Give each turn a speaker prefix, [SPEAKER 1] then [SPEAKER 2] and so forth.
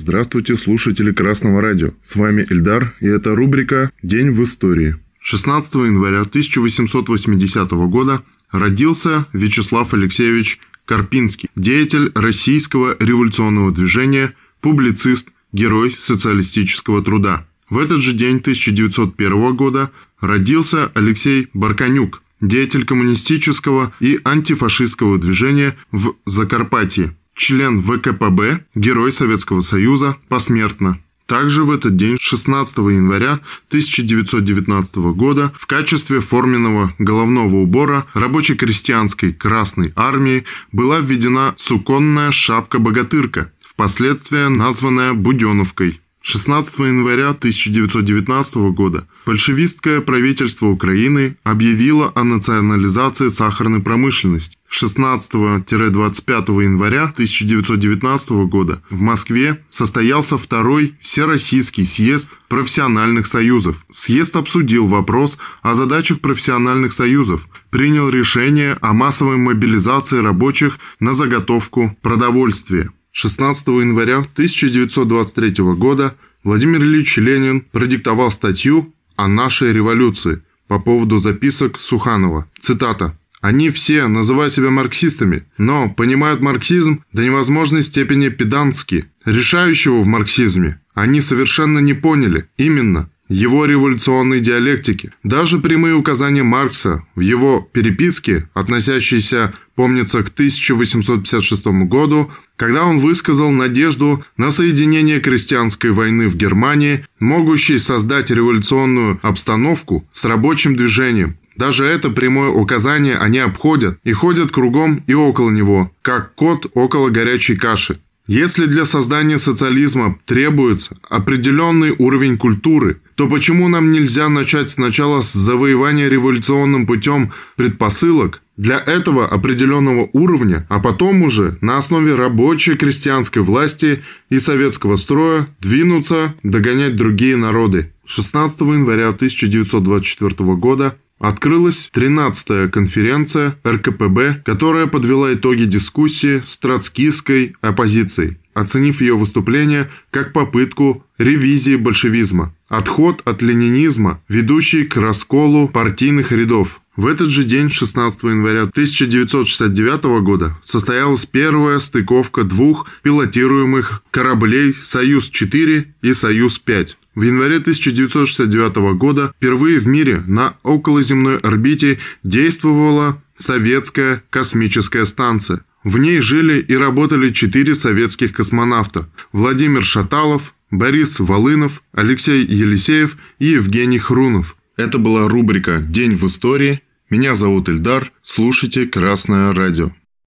[SPEAKER 1] Здравствуйте, слушатели Красного радио. С вами Эльдар, и это рубрика «День в истории». 16 января 1880 года родился Вячеслав Алексеевич Карпинский, деятель российского революционного движения, публицист, герой социалистического труда. В этот же день 1901 года родился Алексей Барканюк, деятель коммунистического и антифашистского движения в Закарпатье, член ВКПБ, герой Советского Союза, посмертно. Также в этот день, 16 января 1919 года, в качестве форменного головного убора рабоче-крестьянской Красной Армии была введена суконная шапка-богатырка, впоследствии названная Буденовкой. 16 января 1919 года большевистское правительство Украины объявило о национализации сахарной промышленности. 16-25 января 1919 года в Москве состоялся второй Всероссийский съезд профессиональных союзов. Съезд обсудил вопрос о задачах профессиональных союзов, принял решение о массовой мобилизации рабочих на заготовку продовольствия. 16 января 1923 года Владимир Ильич Ленин продиктовал статью о нашей революции по поводу записок Суханова. Цитата. Они все называют себя марксистами, но понимают марксизм до невозможной степени педантски. Решающего в марксизме они совершенно не поняли. Именно его революционной диалектики. Даже прямые указания Маркса в его переписке, относящиеся, помнится, к 1856 году, когда он высказал надежду на соединение крестьянской войны в Германии, могущей создать революционную обстановку с рабочим движением. Даже это прямое указание они обходят и ходят кругом и около него, как кот около горячей каши. Если для создания социализма требуется определенный уровень культуры, то почему нам нельзя начать сначала с завоевания революционным путем предпосылок для этого определенного уровня, а потом уже на основе рабочей крестьянской власти и советского строя двинуться догонять другие народы? 16 января 1924 года Открылась 13-я конференция РКПБ, которая подвела итоги дискуссии с троцкистской оппозицией, оценив ее выступление как попытку ревизии большевизма, отход от ленинизма, ведущий к расколу партийных рядов. В этот же день, 16 января 1969 года, состоялась первая стыковка двух пилотируемых кораблей «Союз-4» и «Союз-5». В январе 1969 года впервые в мире на околоземной орбите действовала советская космическая станция. В ней жили и работали четыре советских космонавта – Владимир Шаталов, Борис Волынов, Алексей Елисеев и Евгений Хрунов. Это была рубрика «День в истории». Меня зовут Эльдар. Слушайте «Красное радио».